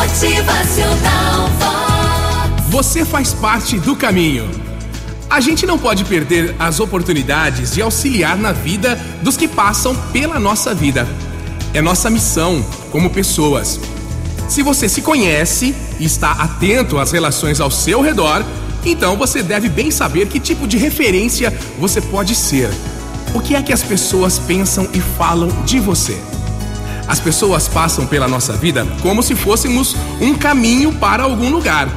Motivacional. Você faz parte do caminho. A gente não pode perder as oportunidades de auxiliar na vida dos que passam pela nossa vida. É nossa missão como pessoas. Se você se conhece e está atento às relações ao seu redor, então você deve bem saber que tipo de referência você pode ser. O que é que as pessoas pensam e falam de você? As pessoas passam pela nossa vida como se fôssemos um caminho para algum lugar.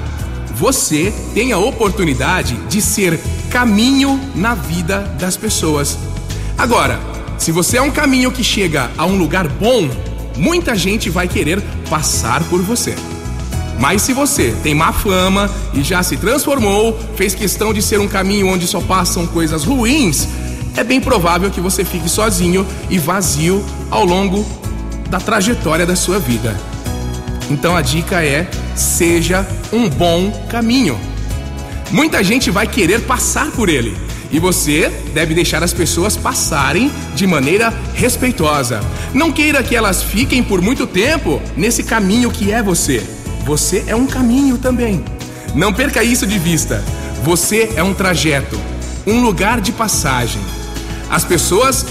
Você tem a oportunidade de ser caminho na vida das pessoas. Agora, se você é um caminho que chega a um lugar bom, muita gente vai querer passar por você. Mas se você tem má fama e já se transformou, fez questão de ser um caminho onde só passam coisas ruins, é bem provável que você fique sozinho e vazio ao longo da trajetória da sua vida. Então a dica é: seja um bom caminho. Muita gente vai querer passar por ele. E você deve deixar as pessoas passarem de maneira respeitosa. Não queira que elas fiquem por muito tempo nesse caminho que é você. Você é um caminho também. Não perca isso de vista. Você é um trajeto, um lugar de passagem. As pessoas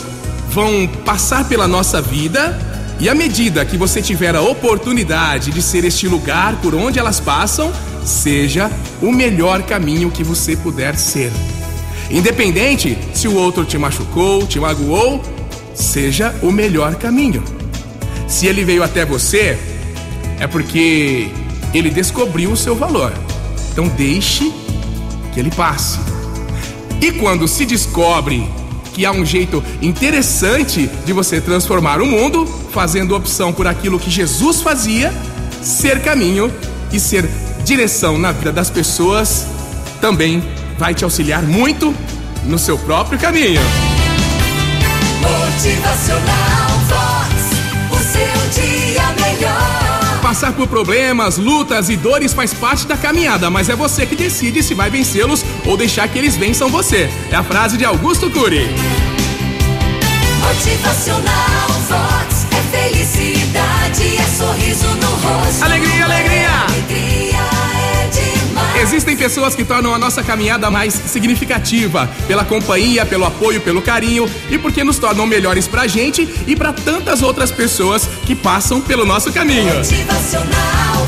vão passar pela nossa vida e à medida que você tiver a oportunidade de ser este lugar por onde elas passam, seja o melhor caminho que você puder ser. Independente se o outro te machucou, te magoou, seja o melhor caminho. Se ele veio até você, é porque ele descobriu o seu valor. Então deixe que ele passe. E quando se descobre que há um jeito interessante de você transformar o mundo, fazendo opção por aquilo que Jesus fazia, ser caminho e ser direção na vida das pessoas também vai te auxiliar muito no seu próprio caminho. Passar por problemas, lutas e dores faz parte da caminhada, mas é você que decide se vai vencê-los ou deixar que eles vençam você. É a frase de Augusto Cury. Motivacional Existem pessoas que tornam a nossa caminhada mais significativa pela companhia, pelo apoio, pelo carinho e porque nos tornam melhores pra gente e pra tantas outras pessoas que passam pelo nosso caminho. Motivacional